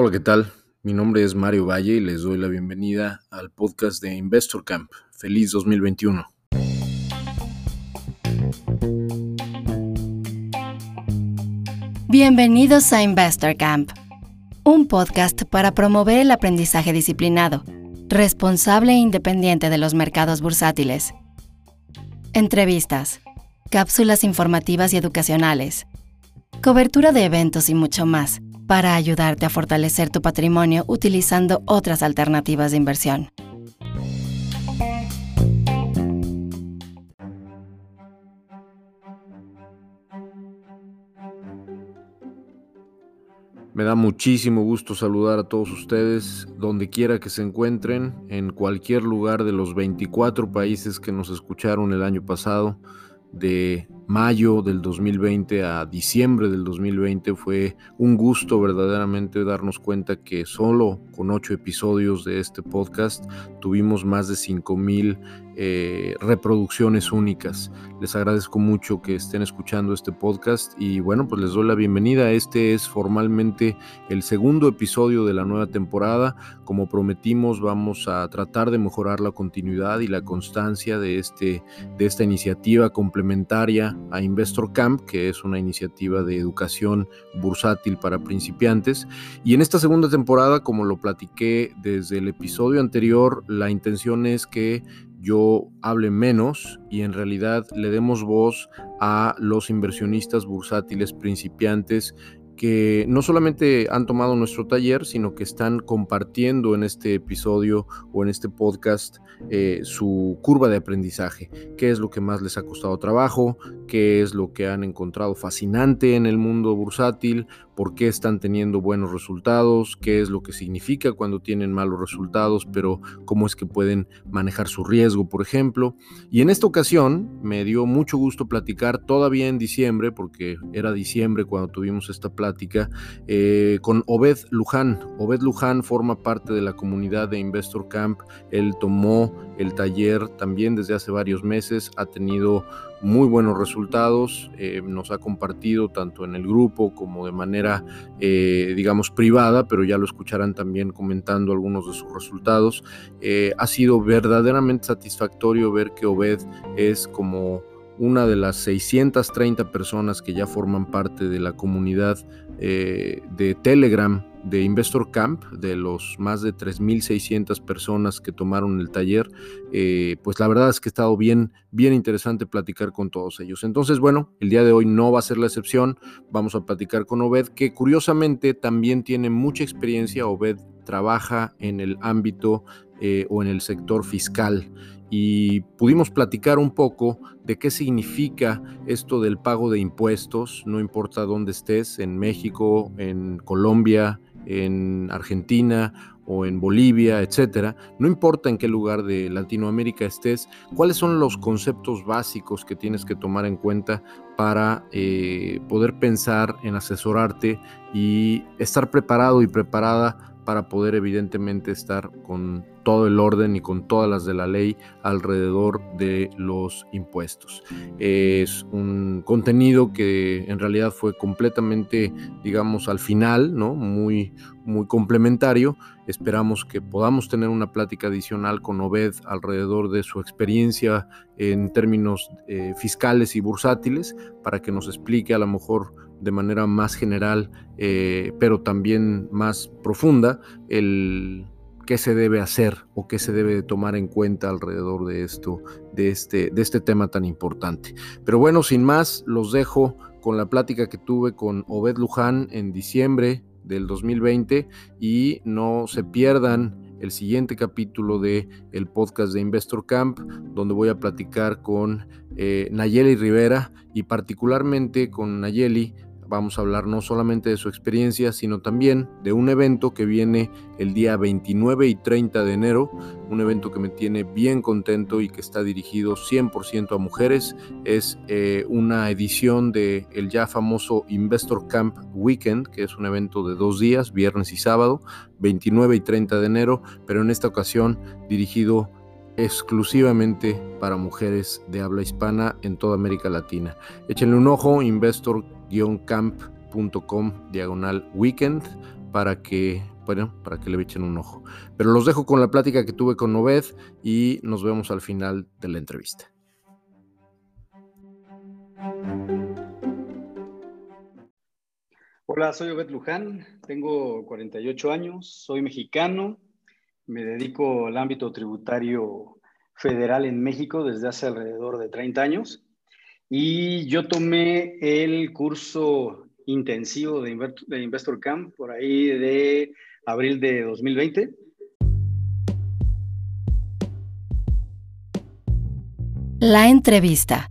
Hola, ¿qué tal? Mi nombre es Mario Valle y les doy la bienvenida al podcast de Investor Camp. Feliz 2021. Bienvenidos a Investor Camp, un podcast para promover el aprendizaje disciplinado, responsable e independiente de los mercados bursátiles. Entrevistas, cápsulas informativas y educacionales, cobertura de eventos y mucho más para ayudarte a fortalecer tu patrimonio utilizando otras alternativas de inversión. Me da muchísimo gusto saludar a todos ustedes, donde quiera que se encuentren, en cualquier lugar de los 24 países que nos escucharon el año pasado, de mayo del 2020 a diciembre del 2020 fue un gusto verdaderamente darnos cuenta que solo con ocho episodios de este podcast tuvimos más de 5000 eh, reproducciones únicas. Les agradezco mucho que estén escuchando este podcast y bueno, pues les doy la bienvenida. Este es formalmente el segundo episodio de la nueva temporada. Como prometimos, vamos a tratar de mejorar la continuidad y la constancia de, este, de esta iniciativa complementaria a Investor Camp, que es una iniciativa de educación bursátil para principiantes. Y en esta segunda temporada, como lo platiqué desde el episodio anterior, la intención es que yo hable menos y en realidad le demos voz a los inversionistas bursátiles principiantes que no solamente han tomado nuestro taller, sino que están compartiendo en este episodio o en este podcast eh, su curva de aprendizaje, qué es lo que más les ha costado trabajo, qué es lo que han encontrado fascinante en el mundo bursátil, por qué están teniendo buenos resultados, qué es lo que significa cuando tienen malos resultados, pero cómo es que pueden manejar su riesgo, por ejemplo. Y en esta ocasión me dio mucho gusto platicar todavía en diciembre, porque era diciembre cuando tuvimos esta plática, eh, con Obed Luján. Obed Luján forma parte de la comunidad de Investor Camp. Él tomó el taller también desde hace varios meses, ha tenido muy buenos resultados, eh, nos ha compartido tanto en el grupo como de manera, eh, digamos, privada, pero ya lo escucharán también comentando algunos de sus resultados. Eh, ha sido verdaderamente satisfactorio ver que Obed es como una de las 630 personas que ya forman parte de la comunidad de Telegram de Investor Camp, de los más de 3.600 personas que tomaron el taller, eh, pues la verdad es que ha estado bien, bien interesante platicar con todos ellos. Entonces, bueno, el día de hoy no va a ser la excepción, vamos a platicar con Obed, que curiosamente también tiene mucha experiencia, Obed trabaja en el ámbito eh, o en el sector fiscal. Y pudimos platicar un poco de qué significa esto del pago de impuestos, no importa dónde estés, en México, en Colombia, en Argentina o en Bolivia, etcétera, no importa en qué lugar de Latinoamérica estés, cuáles son los conceptos básicos que tienes que tomar en cuenta para eh, poder pensar en asesorarte y estar preparado y preparada para poder evidentemente estar con todo el orden y con todas las de la ley alrededor de los impuestos. Es un contenido que en realidad fue completamente, digamos, al final, ¿no? Muy, muy complementario. Esperamos que podamos tener una plática adicional con Obed alrededor de su experiencia en términos eh, fiscales y bursátiles para que nos explique a lo mejor de manera más general, eh, pero también más profunda, el qué se debe hacer o qué se debe tomar en cuenta alrededor de esto, de este, de este tema tan importante. Pero bueno, sin más, los dejo con la plática que tuve con Obed Luján en diciembre del 2020 y no se pierdan el siguiente capítulo de el podcast de Investor Camp, donde voy a platicar con eh, Nayeli Rivera y particularmente con Nayeli Vamos a hablar no solamente de su experiencia, sino también de un evento que viene el día 29 y 30 de enero, un evento que me tiene bien contento y que está dirigido 100% a mujeres. Es eh, una edición de el ya famoso Investor Camp Weekend, que es un evento de dos días, viernes y sábado, 29 y 30 de enero, pero en esta ocasión dirigido exclusivamente para mujeres de habla hispana en toda América Latina. Échenle un ojo, investor-camp.com diagonal weekend para que, bueno, para que le echen un ojo. Pero los dejo con la plática que tuve con Obed y nos vemos al final de la entrevista. Hola, soy Obed Luján, tengo 48 años, soy mexicano, me dedico al ámbito tributario federal en México desde hace alrededor de 30 años y yo tomé el curso intensivo de, Investor Camp por ahí de abril de 2020. La entrevista.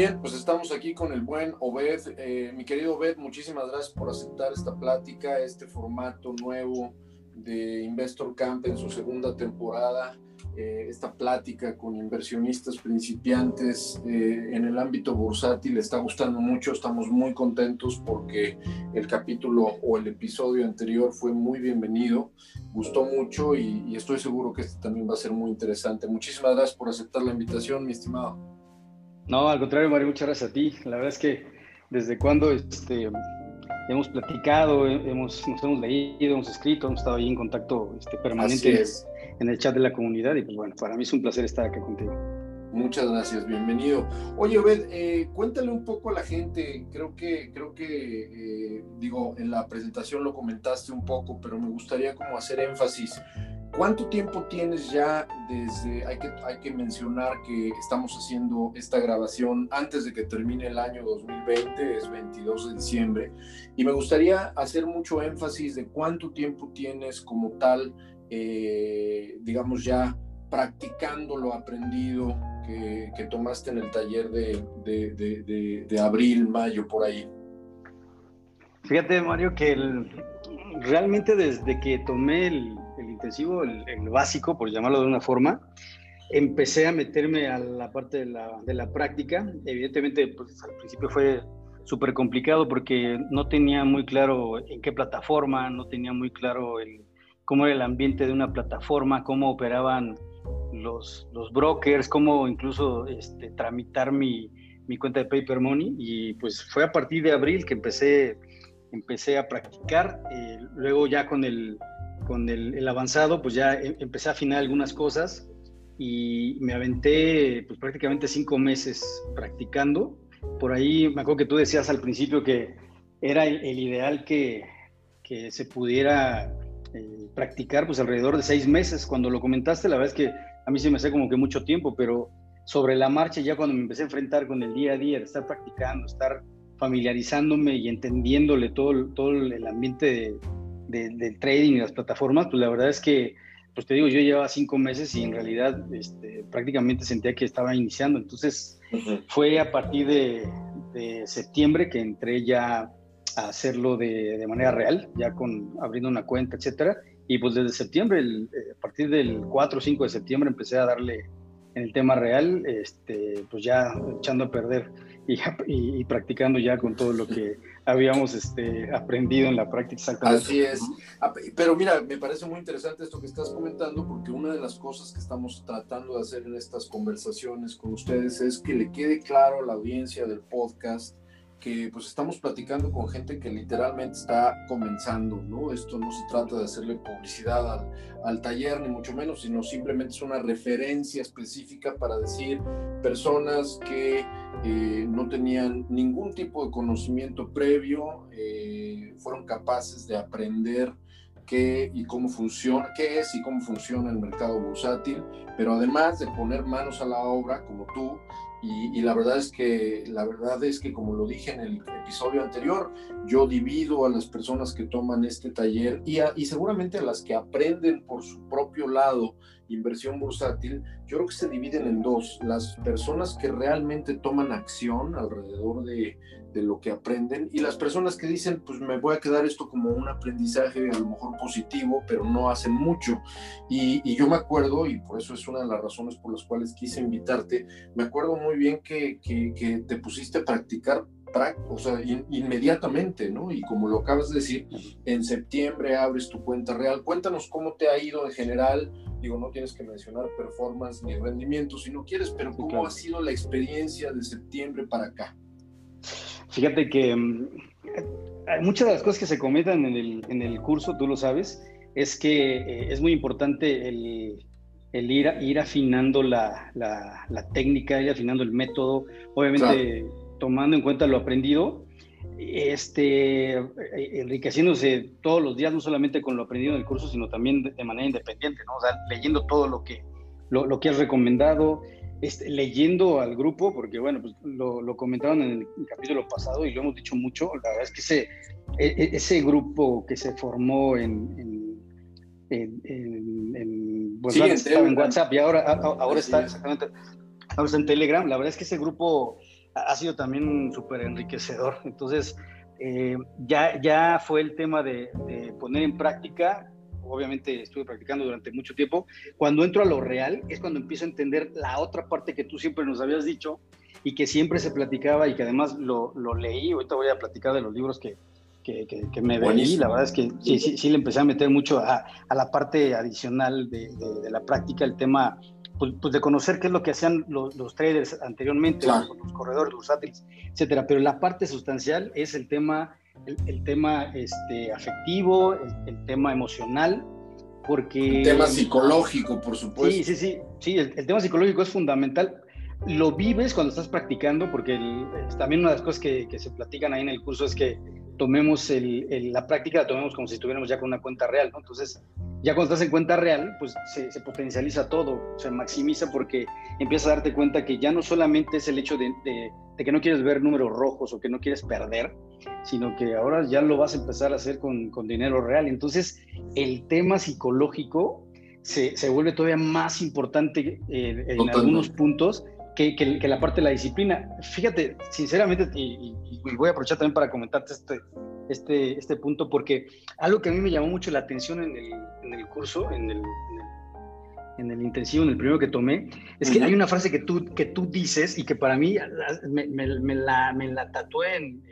Bien, pues estamos aquí con el buen Obed. Eh, mi querido Obed, muchísimas gracias por aceptar esta plática, este formato nuevo de Investor Camp en su segunda temporada, eh, esta plática con inversionistas principiantes eh, en el ámbito bursátil está gustando mucho, estamos muy contentos porque el capítulo o el episodio anterior fue muy bienvenido, gustó mucho y, y estoy seguro que este también va a ser muy interesante. Muchísimas gracias por aceptar la invitación, mi estimado. No, al contrario, Mario, muchas gracias a ti. La verdad es que desde cuando este, hemos platicado, hemos, nos hemos leído, hemos escrito, hemos estado ahí en contacto este, permanente en el chat de la comunidad y pues bueno, para mí es un placer estar acá contigo. Muchas gracias, bienvenido. Oye, Obed, eh, cuéntale un poco a la gente, creo que, creo que, eh, digo, en la presentación lo comentaste un poco, pero me gustaría como hacer énfasis. ¿Cuánto tiempo tienes ya desde, hay que, hay que mencionar que estamos haciendo esta grabación antes de que termine el año 2020, es 22 de diciembre, y me gustaría hacer mucho énfasis de cuánto tiempo tienes como tal, eh, digamos ya practicando lo aprendido que, que, tomaste en el taller de, de, de, de, abril, mayo, por ahí. Fíjate, Mario, que el, realmente desde que tomé el, el intensivo, el, el, básico, por llamarlo de una forma, empecé a meterme a la parte de la, de la práctica. Evidentemente, pues, al principio fue súper complicado porque no tenía muy claro en qué plataforma, no tenía muy claro el, cómo era el ambiente de una plataforma, cómo operaban los, los brokers, cómo incluso este, tramitar mi, mi cuenta de Paper Money. Y pues fue a partir de abril que empecé empecé a practicar, eh, luego ya con el, con el, avanzado, pues ya em, empecé a afinar algunas cosas y me aventé pues prácticamente cinco meses practicando. Por ahí me acuerdo que tú decías al principio que era el, el ideal que, que, se pudiera eh, practicar pues alrededor de seis meses. Cuando lo comentaste, la verdad es que a mí se me hace como que mucho tiempo, pero sobre la marcha ya cuando me empecé a enfrentar con el día a día, estar practicando, estar familiarizándome y entendiéndole todo, todo el ambiente de, de, del trading y las plataformas, pues la verdad es que, pues te digo, yo llevaba cinco meses y en realidad este, prácticamente sentía que estaba iniciando. Entonces uh -huh. fue a partir de, de, septiembre que entré ya a hacerlo de, de, manera real, ya con abriendo una cuenta, etcétera. Y pues desde septiembre, el, eh, a partir del 4 o 5 de septiembre, empecé a darle en el tema real, este, pues ya echando a perder y, y, y, practicando ya con todo lo que habíamos este, aprendido en la práctica. Así es. Ah, pero mira, me parece muy interesante esto que estás comentando porque una de las cosas que estamos tratando de hacer en estas conversaciones con ustedes es que le quede claro a la audiencia del podcast que pues estamos platicando con gente que literalmente está comenzando, ¿no? Esto no se trata de hacerle publicidad al, al, taller, ni mucho menos, sino simplemente es una referencia específica para decir personas que eh, no tenían ningún tipo de conocimiento previo, eh, fueron capaces de aprender qué y cómo funciona, qué es y cómo funciona el mercado bursátil, pero además de poner manos a la obra, como tú, y, y, la verdad es que la verdad es que como lo dije en el episodio anterior yo divido a las personas que toman este taller y, a, y seguramente a las que aprenden por su propio lado inversión bursátil, yo creo que se dividen en dos. Las personas que realmente toman acción alrededor de, de, lo que aprenden y las personas que dicen, pues me voy a quedar esto como un aprendizaje a lo mejor positivo, pero no hacen mucho. Y, y yo me acuerdo, y por eso es una de las razones por las cuales quise invitarte, me acuerdo muy bien que, que, que te pusiste a practicar o sea, in, inmediatamente, ¿no? Y como lo acabas de decir, en septiembre abres tu cuenta real. Cuéntanos cómo te ha ido en general, digo, no tienes que mencionar performance ni rendimiento si no quieres, pero ¿cómo ha sido la experiencia de septiembre para acá? Fíjate que mm, muchas de las cosas que se comentan en el, en el curso, tú lo sabes, es que eh, es muy importante el, el ir, ir afinando la, la, la, técnica, ir afinando el método, obviamente tomando en cuenta lo aprendido, este, eh, enriqueciéndose todos los días, no solamente con lo aprendido en el curso, sino también de, manera independiente, ¿no? O sea, leyendo todo lo que, lo, lo que has recomendado, este, leyendo al grupo, porque bueno, pues lo, lo, comentaron en el capítulo pasado y lo hemos dicho mucho, la verdad es que ese, e, e, ese grupo que se formó en, en, en, pues, estaba en WhatsApp y ahora, ahora está exactamente, ahora está en Telegram, la verdad es que ese grupo ha sido también súper enriquecedor. Entonces, eh, ya, ya fue el tema de, poner en práctica, obviamente estuve practicando durante mucho tiempo, cuando entro a lo real es cuando empiezo a entender la otra parte que tú siempre nos habías dicho y que siempre se platicaba y que además lo, lo leí, ahorita voy a platicar de los libros que, que, que, me veí, la verdad es que sí, sí, sí, le empecé a meter mucho a, a la parte adicional de, de, la práctica, el tema pues, pues, de conocer qué es lo que hacían los, los traders anteriormente, los, corredores bursátiles, etcétera. Pero la parte sustancial es el tema, el, tema este, afectivo, el, tema emocional, porque... El tema psicológico, por supuesto. Sí, sí, sí, sí, el, tema psicológico es fundamental. Lo vives cuando estás practicando, porque también una de las cosas que, que, se platican ahí en el curso es que tomemos el, la práctica, la tomemos como si estuviéramos ya con una cuenta real, ¿no? Entonces, ya cuando estás en cuenta real, pues se, potencializa todo, se maximiza porque empiezas a darte cuenta que ya no solamente es el hecho de, que no quieres ver números rojos o que no quieres perder, sino que ahora ya lo vas a empezar a hacer con, con dinero real. Entonces, el tema psicológico se, se vuelve todavía más importante eh, en algunos puntos que, que, la parte de la disciplina. Fíjate, sinceramente, y, voy a aprovechar también para comentarte este, este, este punto, porque algo que a mí me llamó mucho la atención en el, en el curso, en el, en el, intensivo, en el primero que tomé, es que hay una frase que tú, que tú dices y que para mí me, me, la, me la tatué en,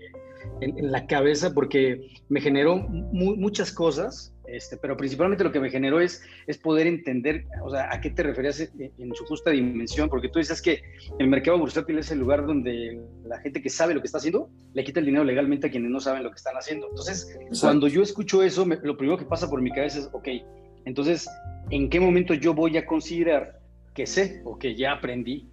en, la cabeza porque me generó muchas cosas este, pero principalmente lo que me generó es, es poder entender, o sea, a qué te referías en, su justa dimensión, porque tú dices que el mercado bursátil es el lugar donde la gente que sabe lo que está haciendo le quita el dinero legalmente a quienes no saben lo que están haciendo. Entonces, cuando yo escucho eso, lo primero que pasa por mi cabeza es, ok, entonces, ¿en qué momento yo voy a considerar que sé o que ya aprendí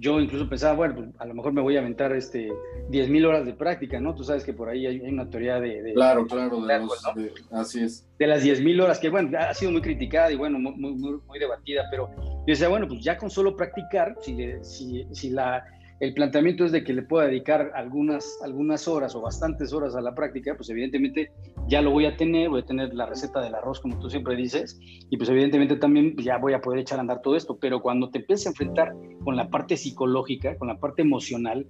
yo incluso pensaba, bueno, pues, a lo mejor me voy a aventar este 10.000 horas de práctica, ¿no? Tú sabes que por ahí hay, una teoría de... claro, claro, de, así es. De las 10.000 horas, que bueno, ha sido muy criticada y bueno, muy, muy, muy, debatida, pero yo decía, bueno, pues ya con solo practicar, si, si, si la el planteamiento es de que le pueda dedicar algunas, algunas horas o bastantes horas a la práctica, pues evidentemente ya lo voy a tener, voy a tener la receta del arroz como tú siempre dices, y pues evidentemente también ya voy a poder echar a andar todo esto, pero cuando te empiezas a enfrentar con la parte psicológica, con la parte emocional,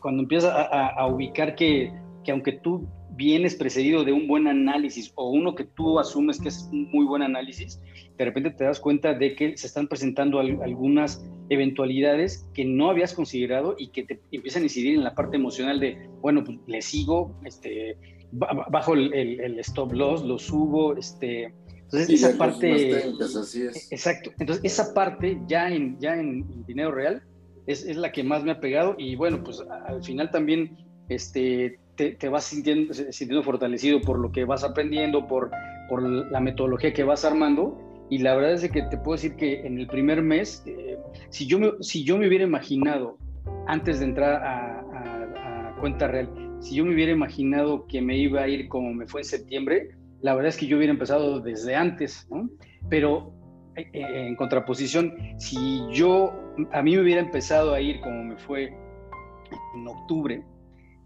cuando empiezas a, a ubicar que, que aunque tú vienes precedido de un buen análisis o uno que tú asumes que es un muy buen análisis, de repente te das cuenta de que se están presentando algunas eventualidades que no habías considerado y que te empiezan a incidir en la parte emocional de, bueno, pues le sigo, este, bajo el, el, stop loss, lo subo, este, entonces esa parte, exacto, entonces esa parte ya en, ya en dinero real es, es, la que más me ha pegado y bueno, pues al final también, este, te, vas sintiendo, sintiendo fortalecido por lo que vas aprendiendo, por, por la metodología que vas armando. Y la verdad es que te puedo decir que en el primer mes, eh, si, yo me, si yo me hubiera imaginado, antes de entrar a, cuenta real, si yo me hubiera imaginado que me iba a ir como me fue en septiembre, la verdad es que yo hubiera empezado desde antes, ¿no? Pero eh, eh, en contraposición, si yo, a mí me hubiera empezado a ir como me fue en octubre,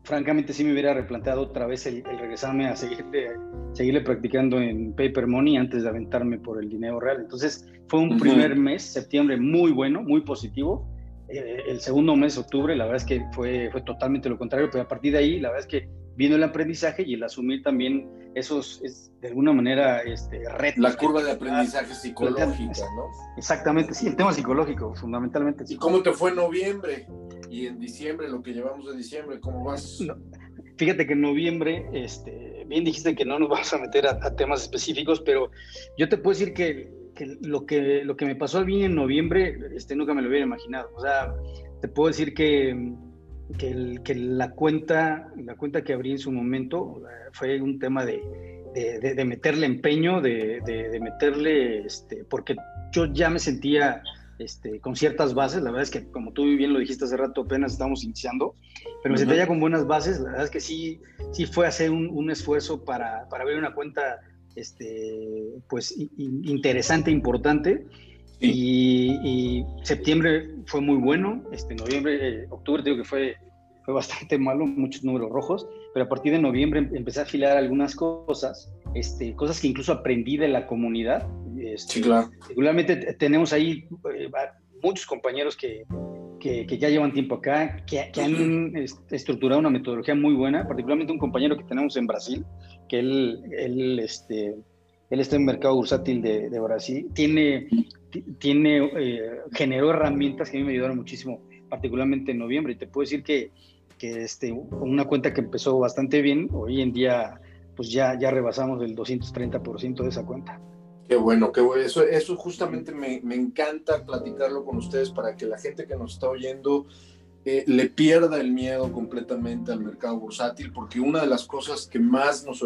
francamente sí me hubiera replanteado otra vez el, regresarme a seguirle, seguirle, practicando en paper money antes de aventarme por el dinero real. Entonces fue un primer mes, septiembre, muy bueno, muy positivo. Eh, el segundo mes, octubre, la verdad es que fue, fue totalmente lo contrario, pero a partir de ahí, la verdad es que vino el aprendizaje y el asumir también esos, es, de alguna manera, este, retos. La curva de aprendizaje psicológica, ¿no? Exactamente, sí, el tema psicológico, fundamentalmente. ¿Y cómo te fue en noviembre? Y en diciembre, lo que llevamos de diciembre, ¿cómo vas? fíjate que en noviembre, este, bien dijiste que no nos vamos a meter a, temas específicos, pero yo te puedo decir que, que, lo, que lo que me pasó a mí en noviembre, este, nunca me lo hubiera imaginado. O sea, te puedo decir que, que, que la, cuenta, la cuenta que abrí en su momento eh, fue un tema de, de, de, meterle empeño, de, de, meterle, este, porque yo ya me sentía este, con ciertas bases, la verdad es que como tú bien lo dijiste hace rato, apenas estamos iniciando, pero me sentía ya con buenas bases, la verdad es que sí, sí fue hacer un, un esfuerzo para, para ver una cuenta este, pues interesante, importante. Y, septiembre fue muy bueno, este, noviembre, eh, octubre digo que fue, fue bastante malo, muchos números rojos, pero a partir de noviembre em, empecé a afilar algunas cosas, este, cosas que incluso aprendí de la comunidad. Este, sí, claro. Regularmente tenemos ahí eh, muchos compañeros que, que, ya llevan tiempo acá, que, que han estructurado una metodología muy buena, particularmente un compañero que tenemos en Brasil, que él, él, este, él está en el mercado bursátil de, de Brasil, tiene, tiene, eh, generó herramientas que a mí me ayudaron muchísimo, particularmente en noviembre. Y te puedo decir que, que este, una cuenta que empezó bastante bien, hoy en día pues ya, ya rebasamos el 230% de esa cuenta. Qué bueno, qué bueno. Eso, eso justamente me, me encanta platicarlo con ustedes para que la gente que nos está oyendo eh, le pierda el miedo completamente al mercado bursátil, porque una de las cosas que más nos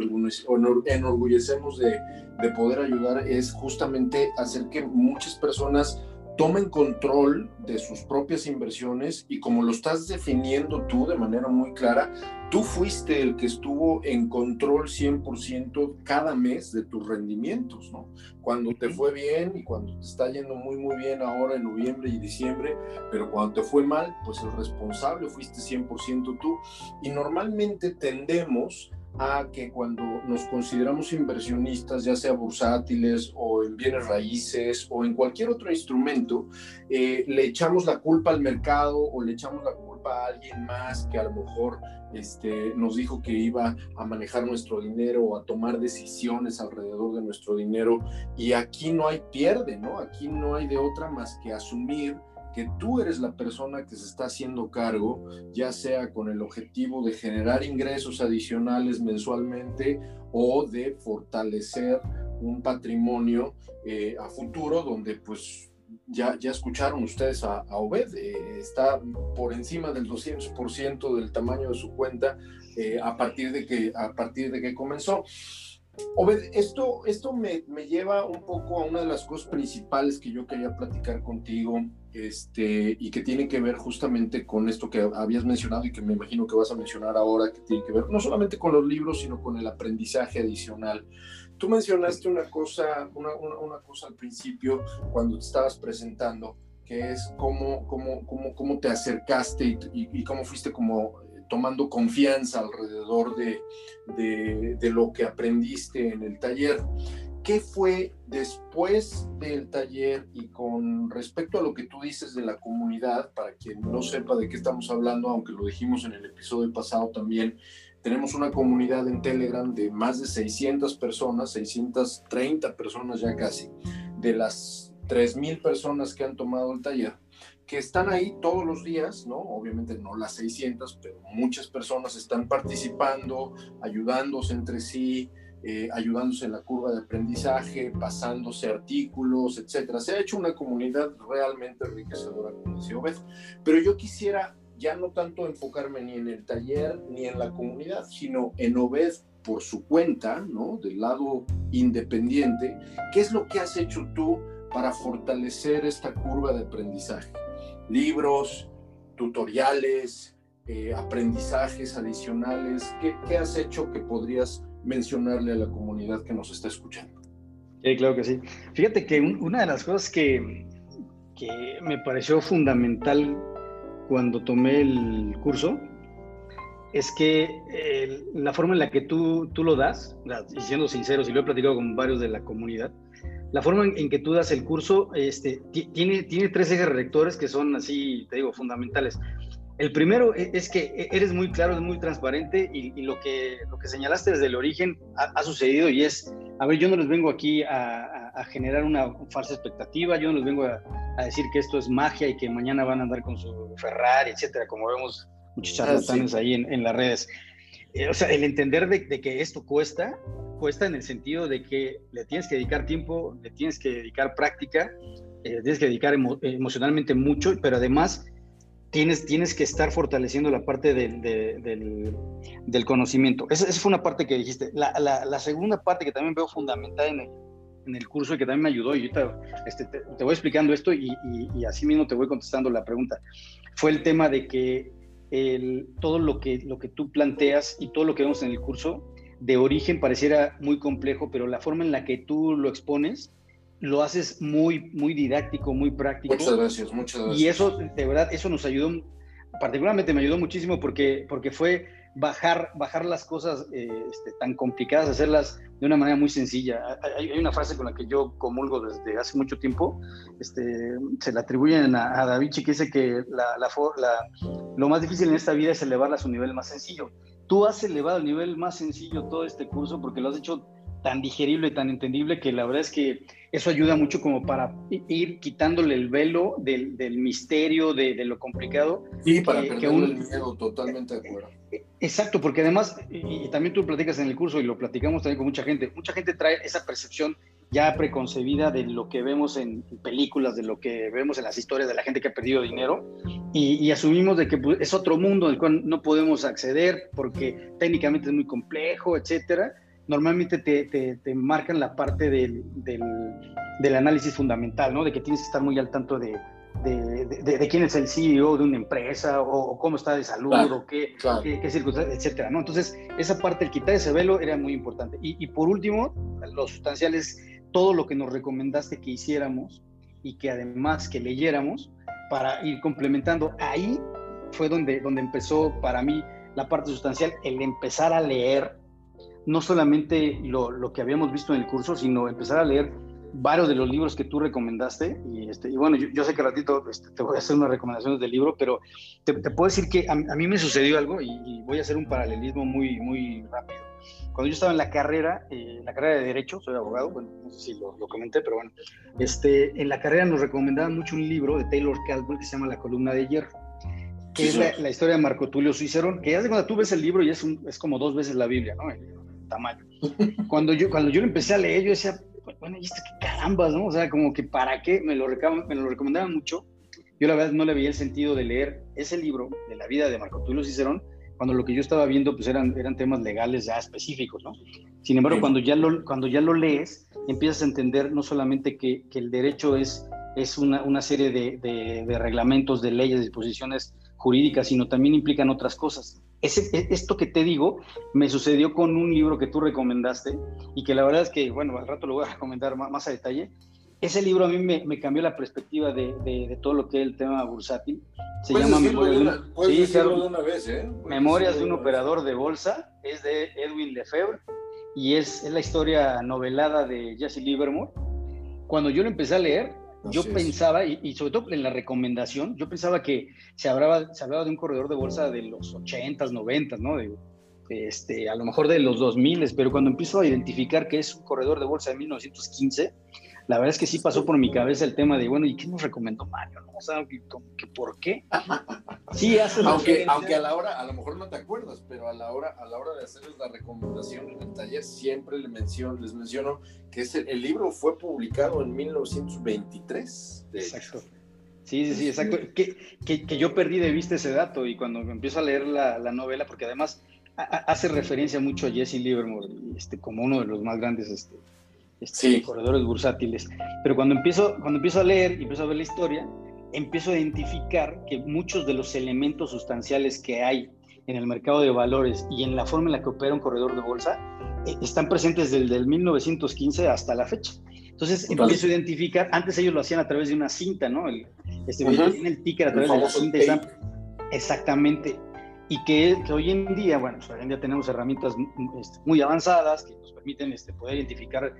enorgullecemos de, de poder ayudar es justamente hacer que muchas personas tomen control de sus propias inversiones y como lo estás definiendo tú de manera muy clara, tú fuiste el que estuvo en control 100% cada mes de tus rendimientos, ¿no? Cuando te fue bien y cuando te está yendo muy, muy bien ahora en noviembre y diciembre, pero cuando te fue mal, pues el responsable fuiste 100% tú. Y normalmente tendemos a que cuando nos consideramos inversionistas, ya sea bursátiles o en bienes raíces o en cualquier otro instrumento, eh, le echamos la culpa al mercado o le echamos la culpa a alguien más que a lo mejor este, nos dijo que iba a manejar nuestro dinero o a tomar decisiones alrededor de nuestro dinero. Y aquí no hay pierde, ¿no? Aquí no hay de otra más que asumir que tú eres la persona que se está haciendo cargo, ya sea con el objetivo de generar ingresos adicionales mensualmente o de fortalecer un patrimonio eh, a futuro donde pues ya, ya escucharon ustedes a, Obed, eh, está por encima del 200% del tamaño de su cuenta eh, a, partir de que, a partir de que comenzó. Obed, esto, esto me, me, lleva un poco a una de las cosas principales que yo quería platicar contigo este, y que tiene que ver justamente con esto que habías mencionado y que me imagino que vas a mencionar ahora, que tiene que ver no solamente con los libros, sino con el aprendizaje adicional. Tú mencionaste una cosa, una, una, cosa al principio cuando te estabas presentando, que es cómo, cómo, cómo, cómo te acercaste y, y cómo fuiste como tomando confianza alrededor de, de, lo que aprendiste en el taller. ¿Qué fue después del taller y con respecto a lo que tú dices de la comunidad, para quien no sepa de qué estamos hablando, aunque lo dijimos en el episodio pasado también, tenemos una comunidad en Telegram de más de 600 personas, 630 personas ya casi, de las 3.000 personas que han tomado el taller que están ahí todos los días, ¿no? Obviamente no las 600, pero muchas personas están participando, ayudándose entre sí, eh, ayudándose en la curva de aprendizaje, pasándose artículos, etcétera. Se ha hecho una comunidad realmente enriquecedora, como decía Obed. Pero yo quisiera ya no tanto enfocarme ni en el taller ni en la comunidad, sino en Obed por su cuenta, ¿no? Del lado independiente. ¿Qué es lo que has hecho tú para fortalecer esta curva de aprendizaje? libros, tutoriales, eh, aprendizajes adicionales? ¿Qué, has hecho que podrías mencionarle a la comunidad que nos está escuchando? Claro que sí. Fíjate que una de las cosas que, que me pareció fundamental cuando tomé el curso es que la forma en la que tú, tú lo das, y siendo sinceros, y lo he platicado con varios de la comunidad, la forma en, que tú das el curso este, tiene, tiene tres ejes rectores que son así, te digo, fundamentales. El primero e, es que e, eres muy claro, es muy transparente y, lo, que, lo que señalaste desde el origen ha, sucedido y es, a ver, yo no les vengo aquí a, generar una falsa expectativa, yo no les vengo a, decir que esto es magia y que mañana van a andar con su Ferrari, etcétera, como vemos muchos ah, charlatanes ahí en, en, las redes. Eh, o sea, el entender de, de que esto cuesta, cuesta en el sentido de que le tienes que dedicar tiempo, le tienes que dedicar práctica, eh, tienes que dedicar emocionalmente mucho, pero además tienes, tienes que estar fortaleciendo la parte del, del, conocimiento. Esa, fue una parte que dijiste. La, la, segunda parte que también veo fundamental en el, en el curso y que también me ayudó, y este, te, voy explicando esto y, y, así mismo te voy contestando la pregunta, fue el tema de que el, todo lo que, lo que tú planteas y todo lo que vemos en el curso, de origen pareciera muy complejo, pero la forma en la que tú lo expones, lo haces muy, muy didáctico, muy práctico. Muchas gracias, muchas gracias. Y eso, de verdad, eso nos ayudó, particularmente me ayudó muchísimo porque, porque fue bajar, bajar las cosas eh, este, tan complicadas, hacerlas de una manera muy sencilla. Hay, una frase con la que yo comulgo desde hace mucho tiempo, este, se la atribuyen a, a Da Vinci, que dice que la, la, lo más difícil en esta vida es elevarla a su nivel más sencillo. Tú has elevado al nivel más sencillo todo este curso porque lo has hecho tan digerible y tan entendible que la verdad es que eso ayuda mucho como para ir quitándole el velo del, del misterio, de, de, lo complicado. Sí, para que, perder el miedo, totalmente de acuerdo. Exacto, porque además, y, también tú platicas en el curso y lo platicamos también con mucha gente, mucha gente trae esa percepción ya preconcebida de lo que vemos en películas, de lo que vemos en las historias de la gente que ha perdido dinero y, y asumimos de que pues, es otro mundo al cual no podemos acceder porque técnicamente es muy complejo, etcétera normalmente te, te, marcan la parte del, del, análisis fundamental, ¿no? De que tienes que estar muy al tanto de, de, quién es el CEO de una empresa o, cómo está de salud o qué, qué, circunstancias, etcétera, ¿no? Entonces, esa parte, el quitar ese velo era muy importante. Y, y por último, lo sustancial es todo lo que nos recomendaste que hiciéramos y que además que leyéramos para ir complementando. Ahí fue donde, donde empezó para mí la parte sustancial, el empezar a leer no solamente lo, lo, que habíamos visto en el curso, sino empezar a leer varios de los libros que tú recomendaste. Y, este, y bueno, yo, sé que ratito este, te voy a hacer unas recomendaciones del libro, pero te, puedo decir que a, mí me sucedió algo y, voy a hacer un paralelismo muy, muy rápido. Cuando yo estaba en la carrera, eh, en la carrera de Derecho, soy abogado, bueno, no sé si lo, lo, comenté, pero bueno, este, en la carrera nos recomendaban mucho un libro de Taylor Caldwell que se llama La columna de hierro que es la, historia de Marco Tulio Cicerón, que ya de cuando tú ves el libro y es, un, es como dos veces la Biblia, ¿no? Cuando yo, cuando yo lo empecé a leer, yo decía, bueno, ¿y esto qué carambas, no? O sea, como que para qué, me lo, me lo recomendaban mucho. Yo la verdad no le veía el sentido de leer ese libro de la vida de Marco Tulio Cicerón, cuando lo que yo estaba viendo pues eran, eran temas legales ya específicos, ¿no? Sin embargo, cuando, ya lo, cuando ya lo lees, empiezas a entender no solamente que, que el derecho es, es una, una serie de, de, de, reglamentos, de leyes, disposiciones jurídicas, sino también implican otras cosas. E, esto que te digo me sucedió con un libro que tú recomendaste y que la verdad es que, bueno, al rato lo voy a comentar más, a detalle. Ese libro a mí me, cambió la perspectiva de, de, todo lo que es el tema bursátil. Se llama Memorias, de, una, vez, ¿eh? Memorias de un operador de bolsa. Es de Edwin Lefebvre y es, es la historia novelada de Jesse Livermore. Cuando yo lo empecé a leer, yo pensaba, y, sobre todo en la recomendación, yo pensaba que se hablaba, se hablaba de un corredor de bolsa de los 80s, 90s, ¿no? De, este, a lo mejor de los 2000, pero cuando empiezo a identificar que es un corredor de bolsa de 1915, la verdad es que sí pasó por mi cabeza el tema de, bueno, ¿y qué nos recomendó Mario? ¿no? O sea, que, ¿por qué? Sí, hace aunque, aunque a la hora, a lo mejor no te acuerdas, pero a la hora, a la hora de hacerles la recomendación en el taller, siempre les menciono, les menciono que es el, libro fue publicado en 1923. exacto. Sí, sí, sí, exacto. Que, que, que, yo perdí de vista ese dato y cuando empiezo a leer la, la novela, porque además hace referencia mucho a Jesse Livermore este, como uno de los más grandes este, este, corredores bursátiles. Pero cuando empiezo, cuando empiezo a leer y empiezo a ver la historia, empiezo a identificar que muchos de los elementos sustanciales que hay en el mercado de valores y en la forma en la que opera un corredor de bolsa eh, están presentes desde el 1915 hasta la fecha. Entonces empiezo a identificar, antes ellos lo hacían a través de una cinta, ¿no? El, este, el ticker a través de la cinta. exactamente. Y que, hoy en día, bueno, pues hoy en día tenemos herramientas este, muy avanzadas que nos permiten este, poder identificar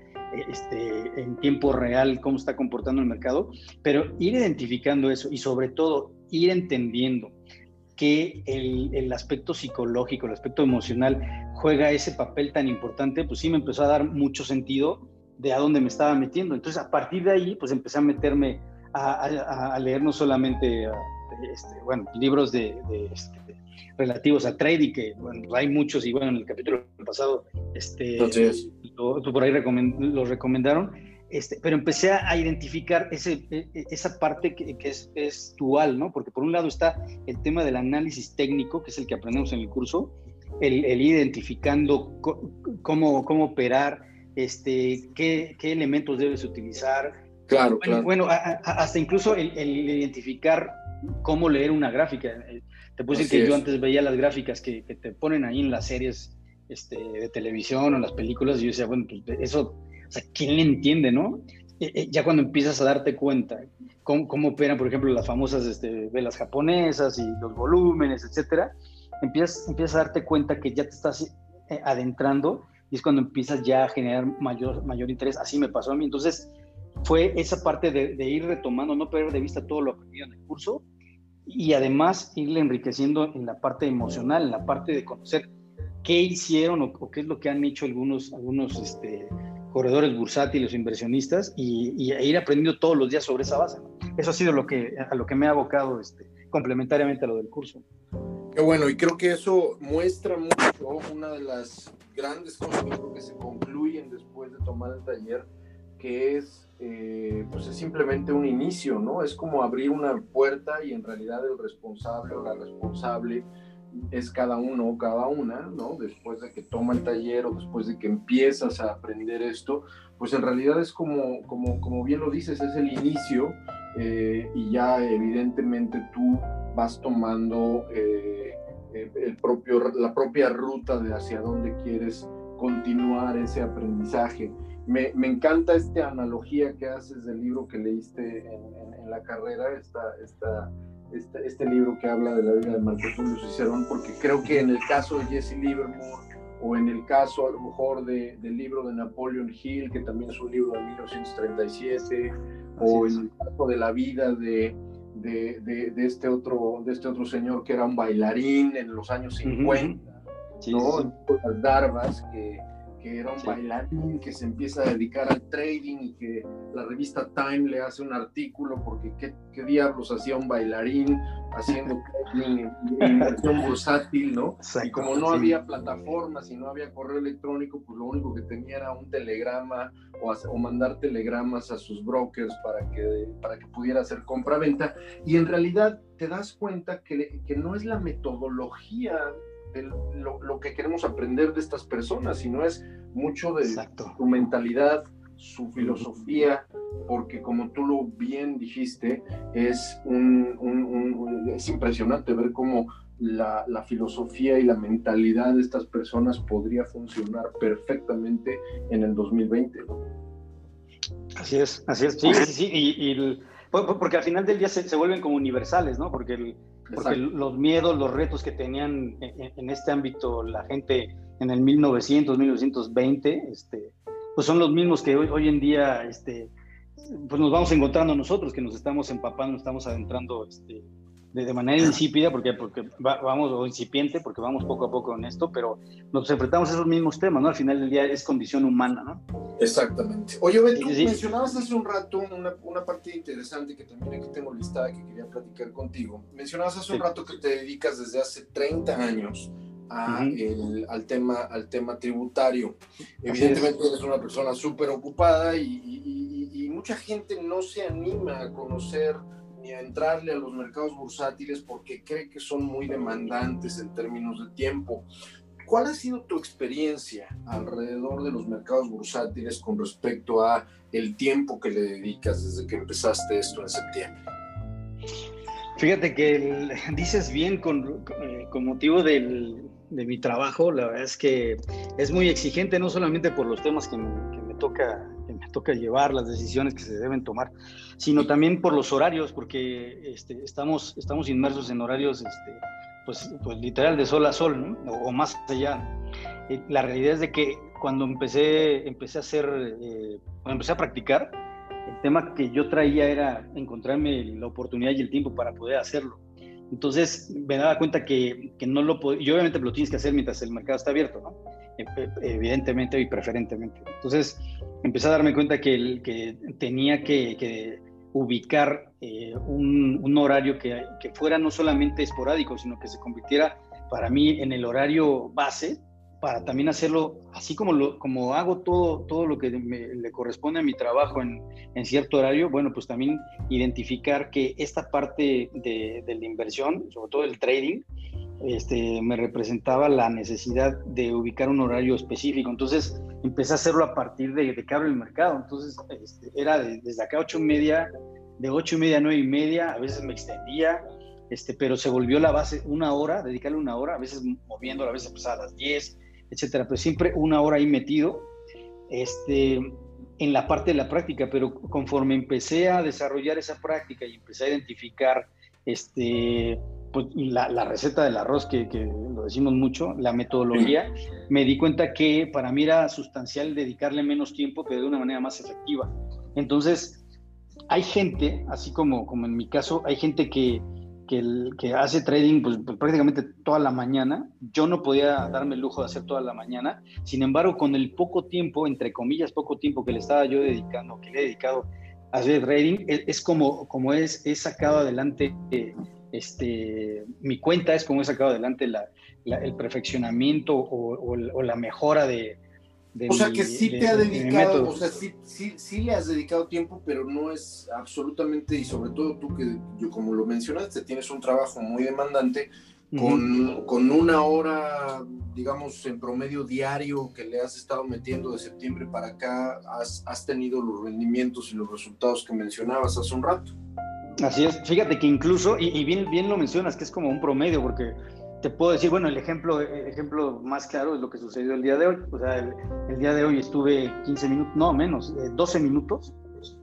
este, en tiempo real cómo está comportando el mercado, pero ir identificando eso y sobre todo ir entendiendo que el, aspecto psicológico, el aspecto emocional juega ese papel tan importante, pues sí me empezó a dar mucho sentido de a dónde me estaba metiendo. Entonces, a partir de ahí, pues empecé a meterme a, leer no solamente este, bueno, libros de, relativos a trading, que bueno, hay muchos y bueno, en el capítulo pasado este, por ahí los recomendaron, este, pero empecé a identificar ese, e, e, esa parte que, es, es, dual, ¿no? Porque por un lado está el tema del análisis técnico, que es el que aprendemos en el curso, el, el identificando cómo, cómo operar, este, qué, qué elementos debes utilizar. Claro, bueno, claro. bueno hasta incluso el, el, identificar cómo leer una gráfica. Eh, te puedo decir que yo antes veía las gráficas que, que, te ponen ahí en las series este, de televisión o en las películas y yo decía, bueno, pues eso o sea, ¿quién le entiende, no? Eh, eh, ya cuando empiezas a darte cuenta cómo, cómo operan, por ejemplo, las famosas este, velas japonesas y los volúmenes, etcétera, empiezas, empiezas a darte cuenta que ya te estás eh, adentrando y es cuando empiezas ya a generar mayor, mayor interés. Así me pasó a mí. Entonces, fue esa parte de, ir retomando, no perder de vista todo lo aprendido en el curso y además irle enriqueciendo en la parte emocional, en la parte de conocer qué hicieron o, qué es lo que han hecho algunos, algunos este, corredores bursátiles o inversionistas y, ir aprendiendo todos los días sobre esa base. Eso ha sido lo que, a lo que me ha abocado este, complementariamente a lo del curso. Qué bueno, y creo que eso muestra mucho una de las grandes cosas que se concluyen después de tomar el taller, es, eh, pues es simplemente un inicio, ¿no? Es como abrir una puerta y en realidad el responsable o la responsable es cada uno o cada una, ¿no? Después de que toma el taller o después de que empiezas a aprender esto, pues en realidad es como, como, como bien lo dices, es el inicio eh, y ya evidentemente tú vas tomando eh, el propio, la propia ruta de hacia dónde quieres continuar ese aprendizaje. Me, me, encanta esta analogía que haces del libro que leíste en, en, la carrera, esta, esta este, este, libro que habla de la vida de Marco Tulio Cicerón, porque creo que en el caso de Jesse Livermore o en el caso a lo mejor de, del libro de Napoleon Hill, que también es un libro de 1937, o en el caso de la vida de, de, de, este otro, de este otro señor que era un bailarín en los años 50, ¿no? Las Darvas, que, que era un bailarín que se empieza a dedicar al trading y que la revista Time le hace un artículo porque qué, qué diablos hacía un bailarín haciendo trading inversión bursátil, ¿no? y como no había plataformas y no había correo electrónico, pues lo único que tenía era un telegrama o, o mandar telegramas a sus brokers para que, para que pudiera hacer compra-venta. Y en realidad te das cuenta que, que no es la metodología lo, que queremos aprender de estas personas, sino es mucho de su mentalidad, su filosofía, porque como tú lo bien dijiste, es, un, es impresionante ver cómo la, la, filosofía y la mentalidad de estas personas podría funcionar perfectamente en el 2020. Así es, así es, sí, sí, sí, y, porque al final del día se, se, vuelven como universales, ¿no? Porque el, porque los miedos, los retos que tenían en, este ámbito la gente en el 1900, 1920, este, pues son los mismos que hoy, hoy en día este, pues nos vamos encontrando nosotros, que nos estamos empapando, nos estamos adentrando este, de, manera insípida, porque, porque vamos, o incipiente, porque vamos poco a poco en esto, pero nos enfrentamos a esos mismos temas, ¿no? Al final del día es condición humana, ¿no? Exactamente. Oye, tú mencionabas hace un rato una, una, parte interesante que también aquí tengo listada que quería platicar contigo. Mencionabas hace un rato que te dedicas desde hace 30 años a el, al, tema, al tema tributario. Evidentemente eres una persona súper ocupada y, y, y, y mucha gente no se anima a conocer a entrarle a los mercados bursátiles porque cree que son muy demandantes en términos de tiempo. ¿Cuál ha sido tu experiencia alrededor de los mercados bursátiles con respecto a el tiempo que le dedicas desde que empezaste esto en septiembre? Fíjate que dices bien con, eh, con motivo del, de mi trabajo, la verdad es que es muy exigente, no solamente por los temas que que me toca me toca llevar, las decisiones que se deben tomar, sino también por los horarios, porque este, estamos, estamos inmersos en horarios, este, pues, pues literal de sol a sol, o, más allá. Eh, la realidad es de que cuando empecé, empecé a hacer, eh, cuando empecé a practicar, el tema que yo traía era encontrarme la oportunidad y el tiempo para poder hacerlo. Entonces me daba cuenta que, que no lo podía, y obviamente lo tienes que hacer mientras el mercado está abierto, ¿no? Evidentemente y preferentemente. Entonces empecé a darme cuenta que, que tenía que, ubicar eh, un, horario que, que, fuera no solamente esporádico, sino que se convirtiera para mí en el horario base, para también hacerlo, así como, lo, como hago todo, todo lo que le corresponde a mi trabajo en, en, cierto horario, bueno, pues también identificar que esta parte de, de la inversión, sobre todo el trading, este, me representaba la necesidad de ubicar un horario específico. Entonces empecé a hacerlo a partir de, de que abre el mercado. Entonces este, era desde acá ocho y media, de ocho y media a nueve y media, a veces me extendía, este, pero se volvió la base una hora, dedicarle una hora, a veces moviendo, a veces pues, a las diez, etcétera, pero siempre una hora ahí metido. Este, en la parte de la práctica, pero conforme empecé a desarrollar esa práctica y empecé a identificar este, pues, la, receta del arroz, que, lo decimos mucho, la metodología, me di cuenta que para mí era sustancial dedicarle menos tiempo, pero de una manera más efectiva. Entonces, hay gente, así como, como en mi caso, hay gente que, que, hace trading pues, pues, prácticamente toda la mañana. Yo no podía darme el lujo de hacer toda la mañana. Sin embargo, con el poco tiempo, entre comillas, poco tiempo que le estaba yo dedicando, que le he dedicado a hacer trading, es, como, como es, he sacado adelante este, mi cuenta es como he sacado adelante el perfeccionamiento o, la mejora de... o sea que sí te ha dedicado, o sea, sí, sí, le has dedicado tiempo, pero no es absolutamente, y sobre todo tú que yo como lo mencionaste, tienes un trabajo muy demandante, con, con, una hora, digamos, en promedio diario que le has estado metiendo de septiembre para acá, has, has tenido los rendimientos y los resultados que mencionabas hace un rato. Así es, fíjate que incluso, y, bien, bien lo mencionas, que es como un promedio, porque te puedo decir, bueno, el ejemplo, el ejemplo más claro es lo que sucedió el día de hoy. O sea, el, día de hoy estuve 15 minutos, no menos, 12 minutos,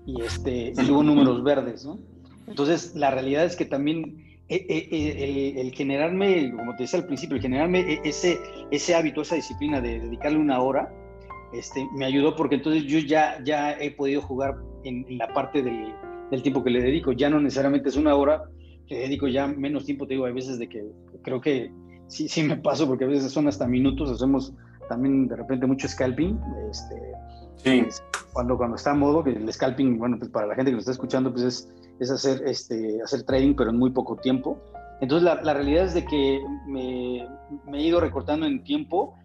y, este, y hubo números verdes, ¿no? Entonces, la realidad es que también eh, eh, eh, el, generarme, como te decía al principio, el generarme ese, ese hábito, esa disciplina de dedicarle una hora, este, me ayudó porque entonces yo ya, ya he podido jugar en, en la parte del del tiempo que le dedico. Ya no necesariamente es una hora, le dedico ya menos tiempo, te digo, hay veces de que creo que sí, sí me paso, porque a veces son hasta minutos, hacemos también de repente mucho scalping, este, sí. cuando, cuando está a modo, que el scalping, bueno, pues para la gente que lo está escuchando, pues es, es hacer, este, hacer trading, pero en muy poco tiempo. Entonces la, la realidad es de que me, me, he ido recortando en tiempo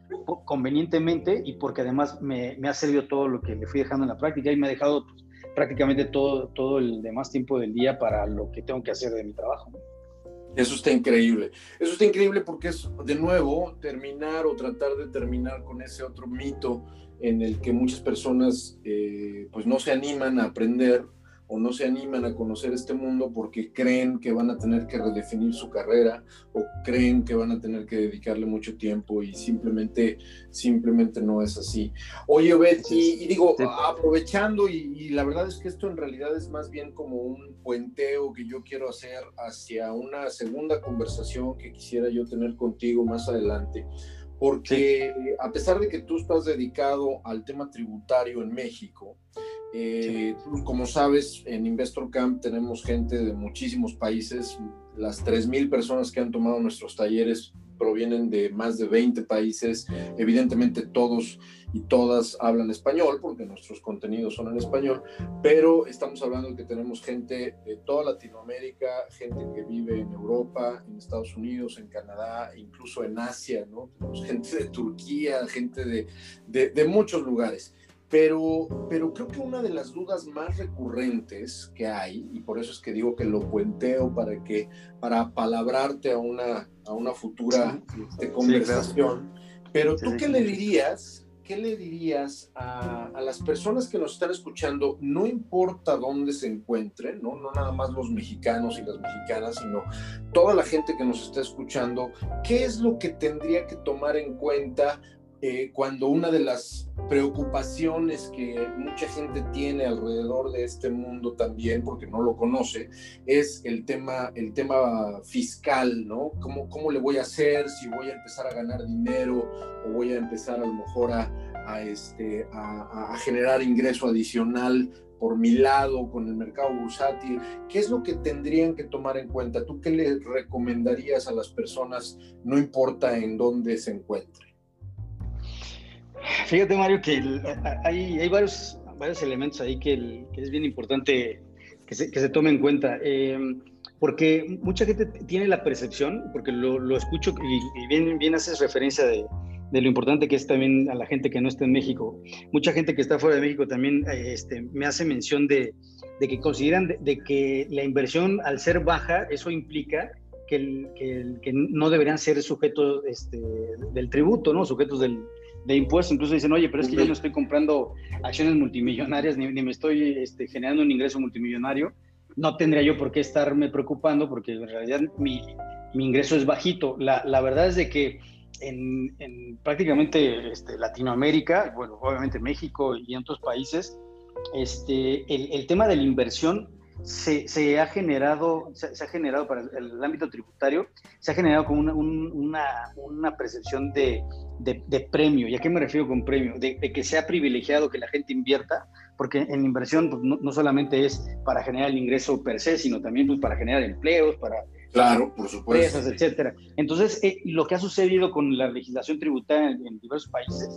convenientemente y porque además me, me, ha servido todo lo que le fui dejando en la práctica y me ha dejado pues, prácticamente todo, todo el demás tiempo del día para lo que tengo que hacer de mi trabajo. Eso está increíble. Eso está increíble porque es, de nuevo, terminar o tratar de terminar con ese otro mito en el que muchas personas eh, pues no se animan a aprender o no se animan a conocer este mundo porque creen que van a tener que redefinir su carrera o creen que van a tener que dedicarle mucho tiempo y simplemente, simplemente no es así. Oye, Obed, y, digo, aprovechando, y, la verdad es que esto en realidad es más bien como un puenteo que yo quiero hacer hacia una segunda conversación que quisiera yo tener contigo más adelante porque a pesar de que tú estás dedicado al tema tributario en México, eh, como sabes, en Investor Camp tenemos gente de muchísimos países. Las 3.000 personas que han tomado nuestros talleres provienen de más de 20 países. Evidentemente todos y todas hablan español porque nuestros contenidos son en español, pero estamos hablando de que tenemos gente de toda Latinoamérica, gente que vive en Europa, en Estados Unidos, en Canadá, incluso en Asia, ¿no? Tenemos gente de Turquía, gente de, de, de muchos lugares. Pero, pero creo que una de las dudas más recurrentes que hay, y por eso es que digo que lo puenteo para que, para palabrarte a una, a una futura este, conversación, pero tú qué le dirías, qué le dirías a, a, las personas que nos están escuchando, no importa dónde se encuentren, ¿no? no nada más los mexicanos y las mexicanas, sino toda la gente que nos está escuchando, qué es lo que tendría que tomar en cuenta eh, cuando una de las preocupaciones que mucha gente tiene alrededor de este mundo también, porque no lo conoce, es el tema, el tema fiscal, ¿no? ¿Cómo, ¿Cómo le voy a hacer? Si voy a empezar a ganar dinero o voy a empezar a lo mejor a, a este, a, a generar ingreso adicional por mi lado con el mercado bursátil, ¿qué es lo que tendrían que tomar en cuenta? ¿Tú qué le recomendarías a las personas, no importa en dónde se encuentren? Fíjate, Mario, que hay, hay varios, varios elementos ahí que, es bien importante que se, que se tome en cuenta. Em, porque mucha gente tiene la percepción, porque lo, lo escucho y, bien, bien haces referencia de, de, lo importante que es también a la gente que no está en México. Mucha gente que está fuera de México también este, me hace mención de, de que consideran de, que la inversión al ser baja, eso implica que, que, que no deberían ser sujetos este, del tributo, ¿no? Sujetos del, de impuestos. Incluso dicen, oye, pero es que yo no estoy comprando acciones multimillonarias ni, ni me estoy este, generando un ingreso multimillonario no tendría yo por qué estarme preocupando porque en realidad mi, mi ingreso es bajito. La, la, verdad es de que en, en prácticamente este, Latinoamérica, bueno, obviamente México y en otros países, este, el, el tema de la inversión se, se, ha generado, se, se, ha generado para el, ámbito tributario, se ha generado como una, un, una, una percepción de, de, de, premio. ¿Y a qué me refiero con premio? De, de, que sea privilegiado que la gente invierta, porque en inversión pues, no, no, solamente es para generar el ingreso per se, sino también pues, para generar empleos, para Claro, por supuesto. Empresas, etcétera. Entonces, eh, lo que ha sucedido con la legislación tributaria en, en diversos países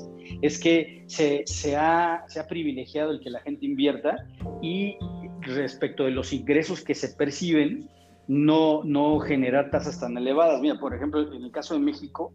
es que se, se, ha, se, ha, privilegiado el que la gente invierta y respecto de los ingresos que se perciben, no, no generar tasas tan elevadas. Mira, por ejemplo, en el caso de México,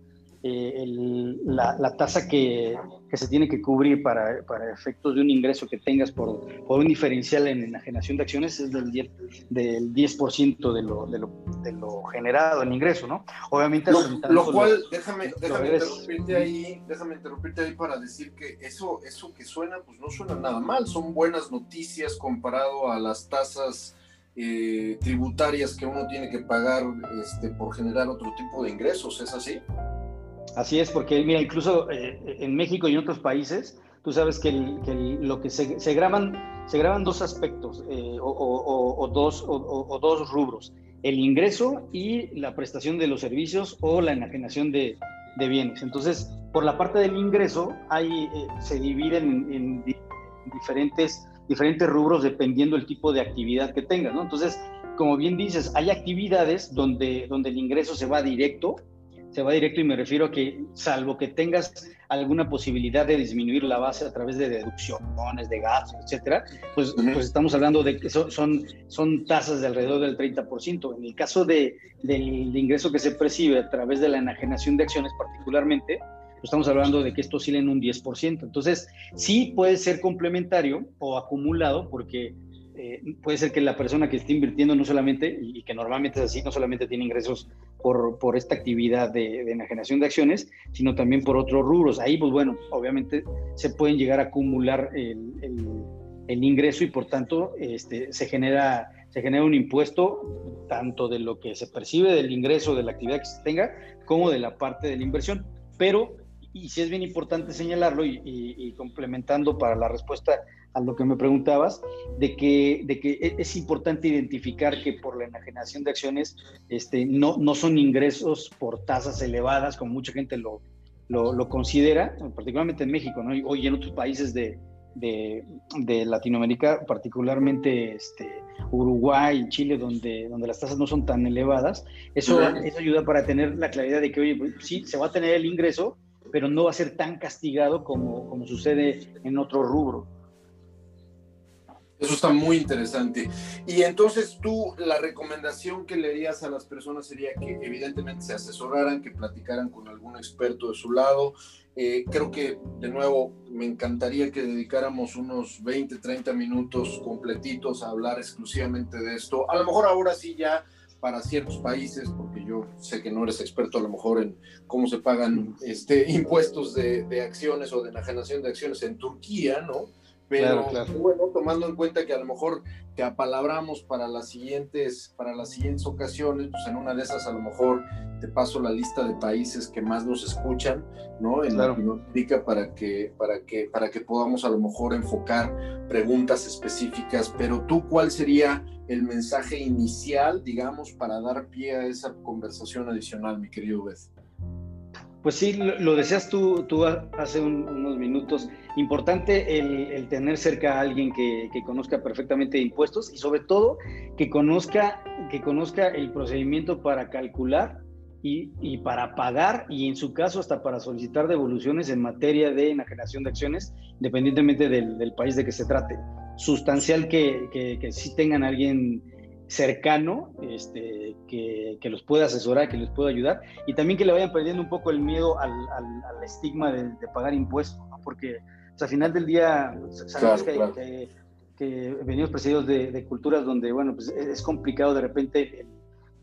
eh, el, la, la, tasa que, que, se tiene que cubrir para, para, efectos de un ingreso que tengas por, por un diferencial en enajenación de acciones es del 10%, del 10 de, lo, de, lo, de, lo, generado en ingreso, ¿no? Obviamente... Lo, lo cual, los, déjame, déjame, interrumpirte ahí, déjame interrumpirte ahí para decir que eso, eso que suena, pues no suena nada mal, son buenas noticias comparado a las tasas... Eh, tributarias que uno tiene que pagar este, por generar otro tipo de ingresos, ¿es así? Así es, porque mira, incluso eh, en México y en otros países, tú sabes que, lo que se, graban, se graban dos aspectos eh, o, dos, o, dos rubros, el ingreso y la prestación de los servicios o la enajenación de, bienes. Entonces, por la parte del ingreso, hay, eh, se dividen en, en, diferentes, diferentes rubros dependiendo el tipo de actividad que tengas, ¿no? Entonces, como bien dices, hay actividades donde, donde el ingreso se va directo se va directo y me refiero a que salvo que tengas alguna posibilidad de disminuir la base a través de deducciones, de gastos, etcétera, pues, uh -huh. pues estamos hablando de que son, son, son, tasas de alrededor del 30%. En el caso de, del de ingreso que se percibe a través de la enajenación de acciones particularmente, pues estamos hablando de que esto oscila en un 10%. Entonces, sí puede ser complementario o acumulado porque eh, puede ser que la persona que esté invirtiendo no solamente, y, que normalmente es así, no solamente tiene ingresos por, por esta actividad de, de, enajenación de acciones, sino también por otros rubros. Ahí, pues bueno, obviamente se pueden llegar a acumular el, el, ingreso y por tanto este, se, genera, se genera un impuesto tanto de lo que se percibe del ingreso de la actividad que se tenga como de la parte de la inversión. Pero, y sí es bien importante señalarlo y complementando para la respuesta a lo que me preguntabas, de que, de que e, es importante identificar que por la enajenación de acciones este, no, no son ingresos por tasas elevadas, como mucha gente lo, lo, lo considera, particularmente en México, ¿no? Hoy en otros países de, de, de Latinoamérica, particularmente este, Uruguay y Chile, donde, donde las tasas no son tan elevadas, eso, eso ayuda para tener la claridad de que, oye, pues, sí, se va a tener el ingreso, pero no va a ser tan castigado como, como sucede en otro rubro. Eso está muy interesante. Y entonces tú, la recomendación que le harías a las personas sería que evidentemente se asesoraran, que platicaran con algún experto de su lado. Eh, creo que, de nuevo, me encantaría que dedicáramos unos 20, 30 minutos completitos a hablar exclusivamente de esto. A lo mejor ahora sí ya para ciertos países, porque yo sé que no eres experto a lo mejor en cómo se pagan este, impuestos de, de acciones o de enajenación de acciones en Turquía, ¿no? Pero claro, claro. bueno, tomando en cuenta que a lo mejor te apalabramos para las siguientes, para las siguientes ocasiones, pues en una de esas a lo mejor te paso la lista de países que más nos escuchan, ¿no? En claro. Latinoamérica para que, para que, para que podamos a lo mejor enfocar preguntas específicas. Pero tú, ¿cuál sería el mensaje inicial, digamos, para dar pie a esa conversación adicional, mi querido Beth? Pues sí, lo, lo decías tú, tú hace un, unos minutos. Importante el, el, tener cerca a alguien que, que, conozca perfectamente impuestos y sobre todo que conozca, que conozca el procedimiento para calcular y, y, para pagar y en su caso hasta para solicitar devoluciones en materia de enajenación de acciones, independientemente del, del país de que se trate. sustancial que, que, sí tengan alguien cercano este, que, que, los pueda asesorar, que les pueda ayudar y también que le vayan perdiendo un poco el miedo al, al, estigma de, pagar impuestos, porque pues, al final del día sabemos que, que, venimos presididos de, de, culturas donde, bueno, pues es complicado de repente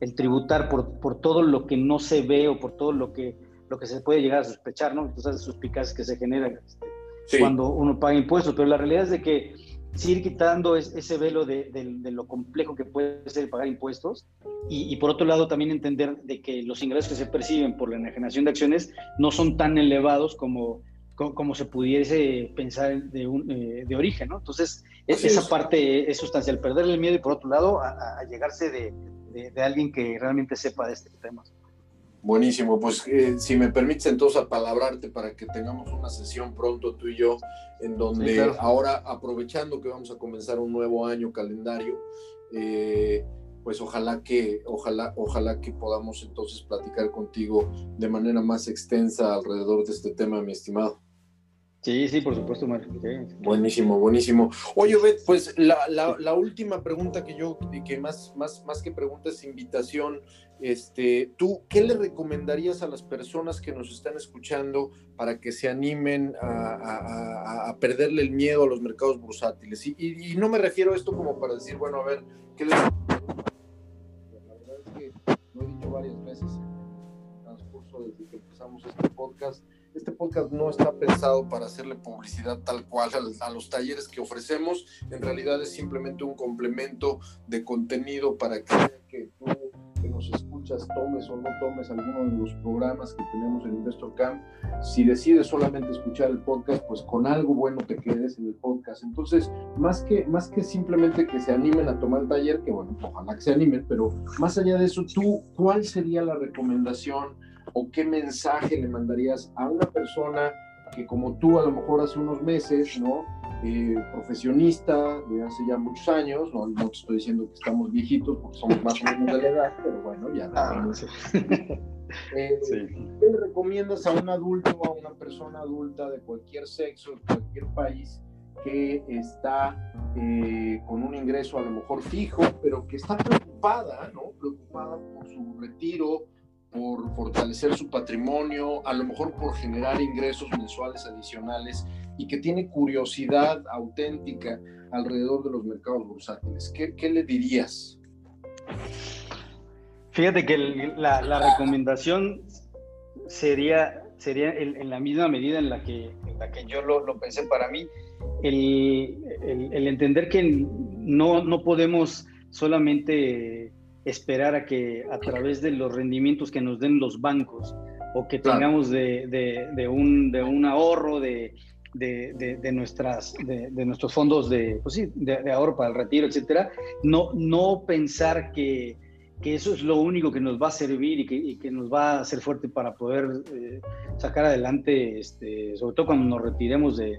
el, tributar por, por todo lo que no se ve o por todo lo que, lo que se puede llegar a sospechar, ¿no? Entonces, suspicacias que se generan este, cuando uno paga impuestos, pero la realidad es de que sí ir quitando ese velo de, lo complejo que puede ser pagar impuestos y, por otro lado también entender de que los ingresos que se perciben por la enajenación de acciones no son tan elevados como, como, se pudiese pensar de, un, eh, de origen, ¿no? Entonces, esa parte es sustancial, perder el miedo y por otro lado a, llegarse de, de alguien que realmente sepa de este tema. Buenísimo, pues eh, si me permites entonces apalabrarte para que tengamos una sesión pronto tú y yo, en donde ahora aprovechando que vamos a comenzar un nuevo año calendario, eh, pues ojalá que, ojalá, ojalá que podamos entonces platicar contigo de manera más extensa alrededor de este tema, mi estimado. Sí, sí, por supuesto, Mario. Buenísimo, buenísimo. Oye, Bet, pues la, última pregunta que yo, que más, más, más que pregunta es invitación, este, ¿tú qué le recomendarías a las personas que nos están escuchando para que se animen a, perderle el miedo a los mercados bursátiles? Y, y, no me refiero a esto como para decir, bueno, a ver, ¿qué les... La verdad es que lo he dicho varias veces en el transcurso desde que empezamos este podcast este podcast no está pensado para hacerle publicidad tal cual a, los talleres que ofrecemos. En realidad es simplemente un complemento de contenido para que, que tú que nos escuchas tomes o no tomes alguno de los programas que tenemos en Investor Camp. Si decides solamente escuchar el podcast, pues con algo bueno te quedes en el podcast. Entonces, más que, más que simplemente que se animen a tomar el taller, que bueno, ojalá que se animen, pero más allá de eso, tú, ¿cuál sería la recomendación? O qué mensaje le mandarías a una persona que como tú a lo mejor hace unos meses, ¿no? Eh, profesionista de hace ya muchos años, no, no, te estoy diciendo que estamos viejitos porque somos más o menos de la edad, pero bueno, ya. Ah, eh, ¿Qué le recomiendas a un adulto a una persona adulta de cualquier sexo, de cualquier país, que está eh, con un ingreso a lo mejor fijo, pero que está preocupada, ¿no? Preocupada por su retiro, por fortalecer su patrimonio, a lo mejor por generar ingresos mensuales adicionales y que tiene curiosidad auténtica alrededor de los mercados bursátiles. ¿Qué, le dirías? Fíjate que la, recomendación sería, sería en, la misma medida en la que, la que yo lo, pensé para mí, el, el, entender que no, no podemos solamente esperar a que a través de los rendimientos que nos den los bancos o que tengamos de, de, un, de un ahorro de, de, nuestras, de, nuestros fondos de, pues sí, de, ahorro para el retiro, etcétera, no, no pensar que, que, eso es lo único que nos va a servir y que, y que nos va a hacer fuerte para poder eh, sacar adelante, este, sobre todo cuando nos retiremos de,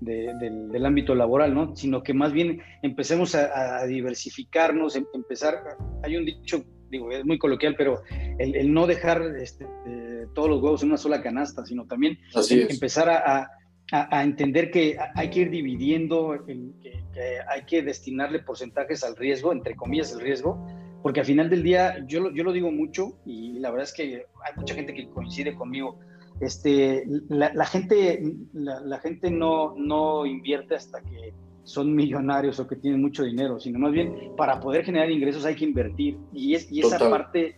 del, ámbito laboral, ¿no? Sino que más bien empecemos a, diversificarnos, em, empezar, hay un dicho, digo, es muy coloquial, pero el, no dejar este, todos los huevos en una sola canasta, sino también empezar a, entender que hay que ir dividiendo, que, hay que destinarle porcentajes al riesgo, entre comillas el riesgo, porque al final del día, yo, yo lo digo mucho y la verdad es que hay mucha gente que coincide conmigo, este, la, gente, la, gente no, no invierte hasta que son millonarios o que tienen mucho dinero, sino más bien para poder generar ingresos hay que invertir. Y, es, y esa parte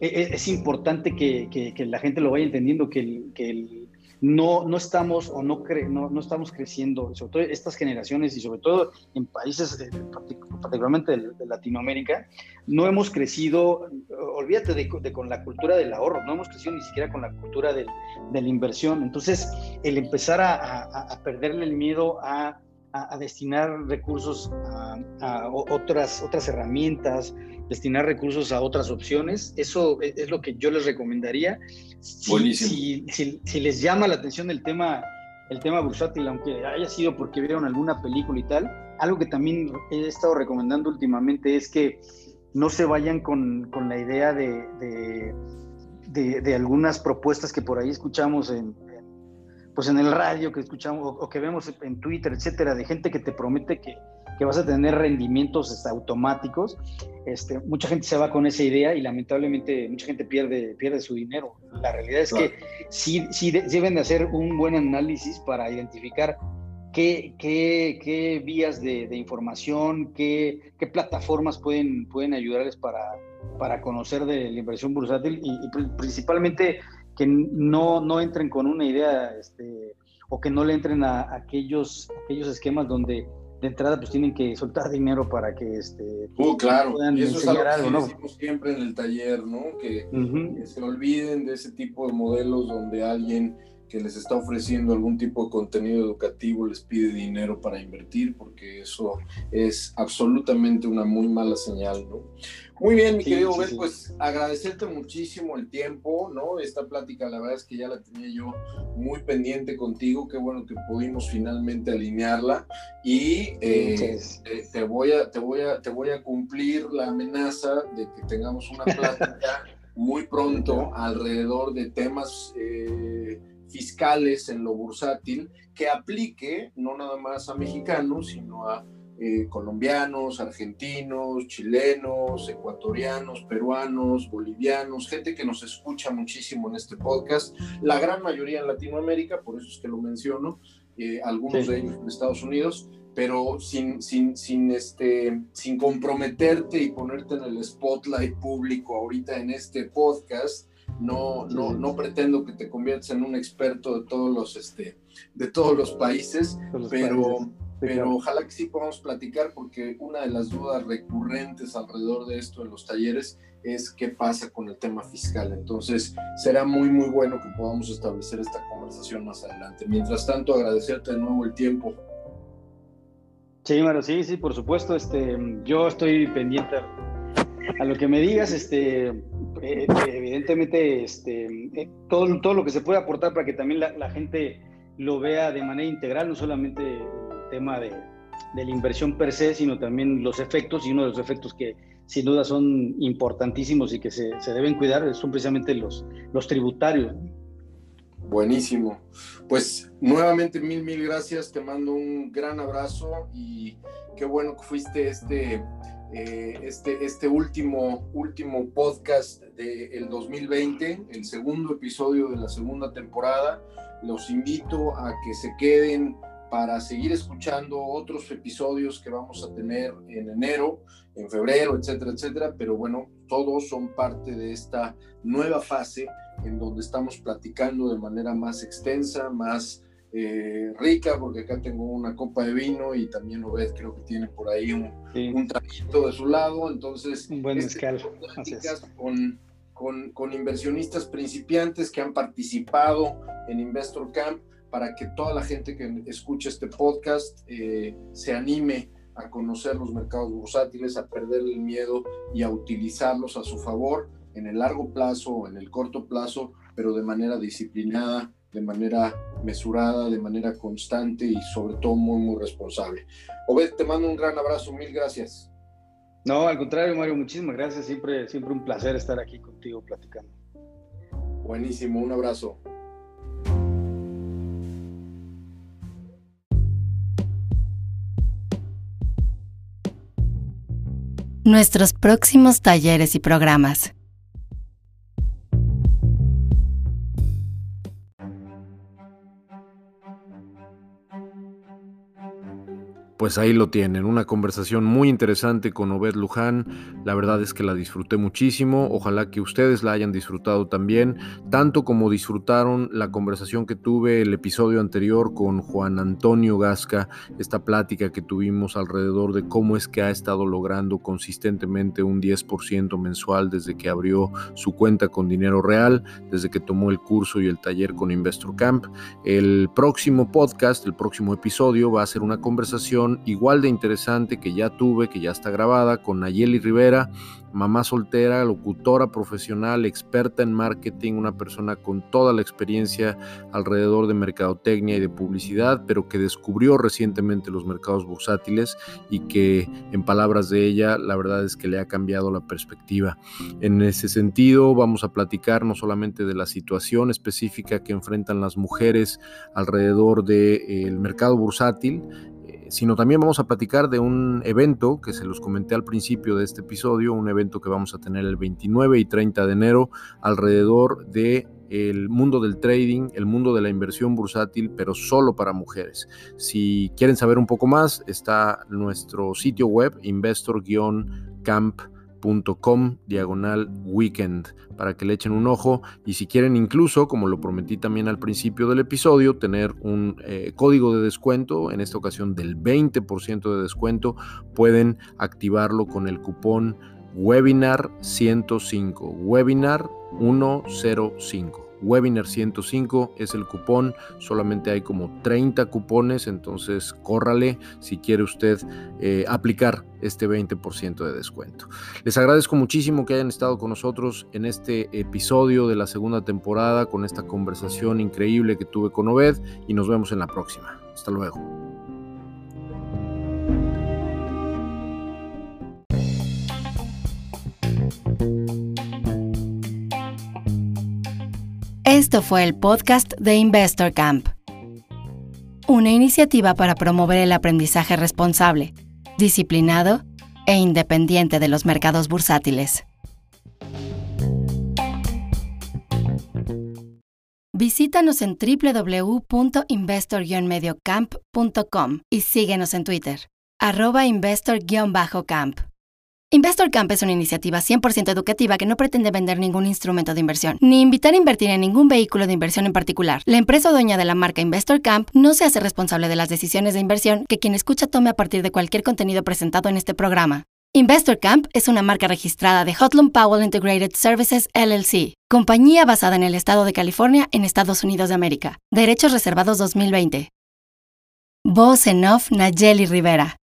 e, e, es, importante que, que, la gente lo vaya entendiendo, que el, que el, no, no estamos o no, cre, no, no, estamos creciendo, sobre todo estas generaciones y sobre todo en países, eh, particularmente de, Latinoamérica, no hemos crecido, olvídate de, con la cultura del ahorro, no hemos crecido ni siquiera con la cultura de la inversión. Entonces, el empezar a, a, perderle el miedo a, destinar recursos a, otras, otras herramientas, destinar recursos a otras opciones. Eso e, es lo que yo les recomendaría. Si, si, si, les llama la atención el tema, el tema bursátil, aunque haya sido porque vieron alguna película y tal, algo que también he estado recomendando últimamente es que no se vayan con, con la idea de, de, de, algunas propuestas que por ahí escuchamos en, pues en el radio que escuchamos o, que vemos en Twitter, etcétera, de gente que te promete que, que vas a tener rendimientos este, automáticos, este, mucha gente se va con esa idea y lamentablemente mucha gente pierde, pierde su dinero. La realidad es que sí, sí, deben de hacer un buen análisis para identificar qué, qué, qué vías de, de información, qué, qué, plataformas pueden, pueden ayudarles para, para conocer de la inversión bursátil y, y principalmente que no, no entren con una idea este, o que no le entren a, aquellos, aquellos esquemas donde de entrada pues tienen que soltar dinero para que este uh, claro. y eso es algo, que ¿no? decimos siempre en el taller no que, que, se olviden de ese tipo de modelos donde alguien que les está ofreciendo algún tipo de contenido educativo les pide dinero para invertir porque eso es absolutamente una muy mala señal no muy bien, mi querido sí, pues agradecerte muchísimo el tiempo, ¿no? Esta plática, la verdad es que ya la tenía yo muy pendiente contigo, qué bueno que pudimos finalmente alinearla y eh, te, voy a, te, voy a, te voy a cumplir la amenaza de que tengamos una plática muy pronto alrededor de temas eh, fiscales en lo bursátil que aplique no nada más a mexicanos, sino a eh, colombianos, argentinos, chilenos, ecuatorianos, peruanos, bolivianos, gente que nos escucha muchísimo en este podcast, la gran mayoría en Latinoamérica, por eso es que lo menciono, eh, algunos de ellos en Estados Unidos, pero sin, sin, sin, este, sin comprometerte y ponerte en el spotlight público ahorita en este podcast, no, no, no pretendo que te conviertas en un experto de todos los, este, de todos los países, pero, pero ojalá que sí podamos platicar porque una de las dudas recurrentes alrededor de esto en los talleres es qué pasa con el tema fiscal. Entonces, será muy, muy bueno que podamos establecer esta conversación más adelante. Mientras tanto, agradecerte de nuevo el tiempo. Sí, Maro, sí, sí, por supuesto. Este, yo estoy pendiente a lo que me digas. Este, eh, evidentemente, este, eh, todo, todo lo que se puede aportar para que también la, gente lo vea de manera integral, no solamente tema de, de, la inversión per se, sino también los efectos, y uno de los efectos que sin duda son importantísimos y que se, se deben cuidar son precisamente los, los tributarios. Buenísimo. Pues nuevamente mil, mil gracias, te mando un gran abrazo y qué bueno que fuiste este, eh, este, este último, último podcast del 2020, el segundo episodio de la segunda temporada. Los invito a que se queden para seguir escuchando otros episodios que vamos a tener en enero, en febrero, etcétera, etcétera. Pero bueno, todos son parte de esta nueva fase en donde estamos platicando de manera más extensa, más eh, rica, porque acá tengo una copa de vino y también Obed creo que tiene por ahí un, un traguito de su lado. Entonces, un buen este, con, con, con inversionistas principiantes que han participado en Investor Camp para que toda la gente que escuche este podcast eh, se anime a conocer los mercados bursátiles, a perder el miedo y a utilizarlos a su favor en el largo plazo o en el corto plazo, pero de manera disciplinada, de manera mesurada, de manera constante y sobre todo muy, muy responsable. Obed, te mando un gran abrazo, mil gracias. No, al contrario, Mario, muchísimas gracias. Siempre, siempre un placer estar aquí contigo platicando. Buenísimo, un abrazo. nuestros próximos talleres y programas. Pues ahí lo tienen, una conversación muy interesante con Obed Luján, la verdad es que la disfruté muchísimo, ojalá que ustedes la hayan disfrutado también, tanto como disfrutaron la conversación que tuve el episodio anterior con Juan Antonio Gasca, esta plática que tuvimos alrededor de cómo es que ha estado logrando consistentemente un 10% mensual desde que abrió su cuenta con dinero real, desde que tomó el curso y el taller con Investor Camp. El próximo podcast, el próximo episodio va a ser una conversación igual de interesante que ya tuve, que ya está grabada, con Nayeli Rivera, mamá soltera, locutora profesional, experta en marketing, una persona con toda la experiencia alrededor de mercadotecnia y de publicidad, pero que descubrió recientemente los mercados bursátiles y que, en palabras de ella, la verdad es que le ha cambiado la perspectiva. En ese sentido, vamos a platicar no solamente de la situación específica que enfrentan las mujeres alrededor del mercado bursátil, sino también vamos a platicar de un evento que se los comenté al principio de este episodio, un evento que vamos a tener el 29 y 30 de enero alrededor de el mundo del trading, el mundo de la inversión bursátil, pero solo para mujeres. Si quieren saber un poco más, está nuestro sitio web investor-camp com diagonal weekend para que le echen un ojo y si quieren incluso, como lo prometí también al principio del episodio, tener un eh, código de descuento, en esta ocasión del 20% de descuento, pueden activarlo con el cupón webinar 105, webinar 105. Webinar 105 es el cupón, solamente hay como 30 cupones, entonces córrale si quiere usted eh, aplicar este 20% de descuento. Les agradezco muchísimo que hayan estado con nosotros en este episodio de la segunda temporada con esta conversación increíble que tuve con Obed y nos vemos en la próxima. Hasta luego. Esto fue el podcast de Investor Camp, una iniciativa para promover el aprendizaje responsable, disciplinado e independiente de los mercados bursátiles. Visítanos en www.investor-mediocamp.com y síguenos en Twitter, arroba investor-camp. Investor Camp es una iniciativa 100% educativa que no pretende vender ningún instrumento de inversión, ni invitar a invertir en ningún vehículo de inversión en particular. La empresa dueña de la marca Investor Camp no se hace responsable de las decisiones de inversión que quien escucha tome a partir de cualquier contenido presentado en este programa. Investor Camp es una marca registrada de Hotlum Powell Integrated Services LLC, compañía basada en el estado de California en Estados Unidos de América. Derechos reservados 2020. Voz en off Nayeli Rivera.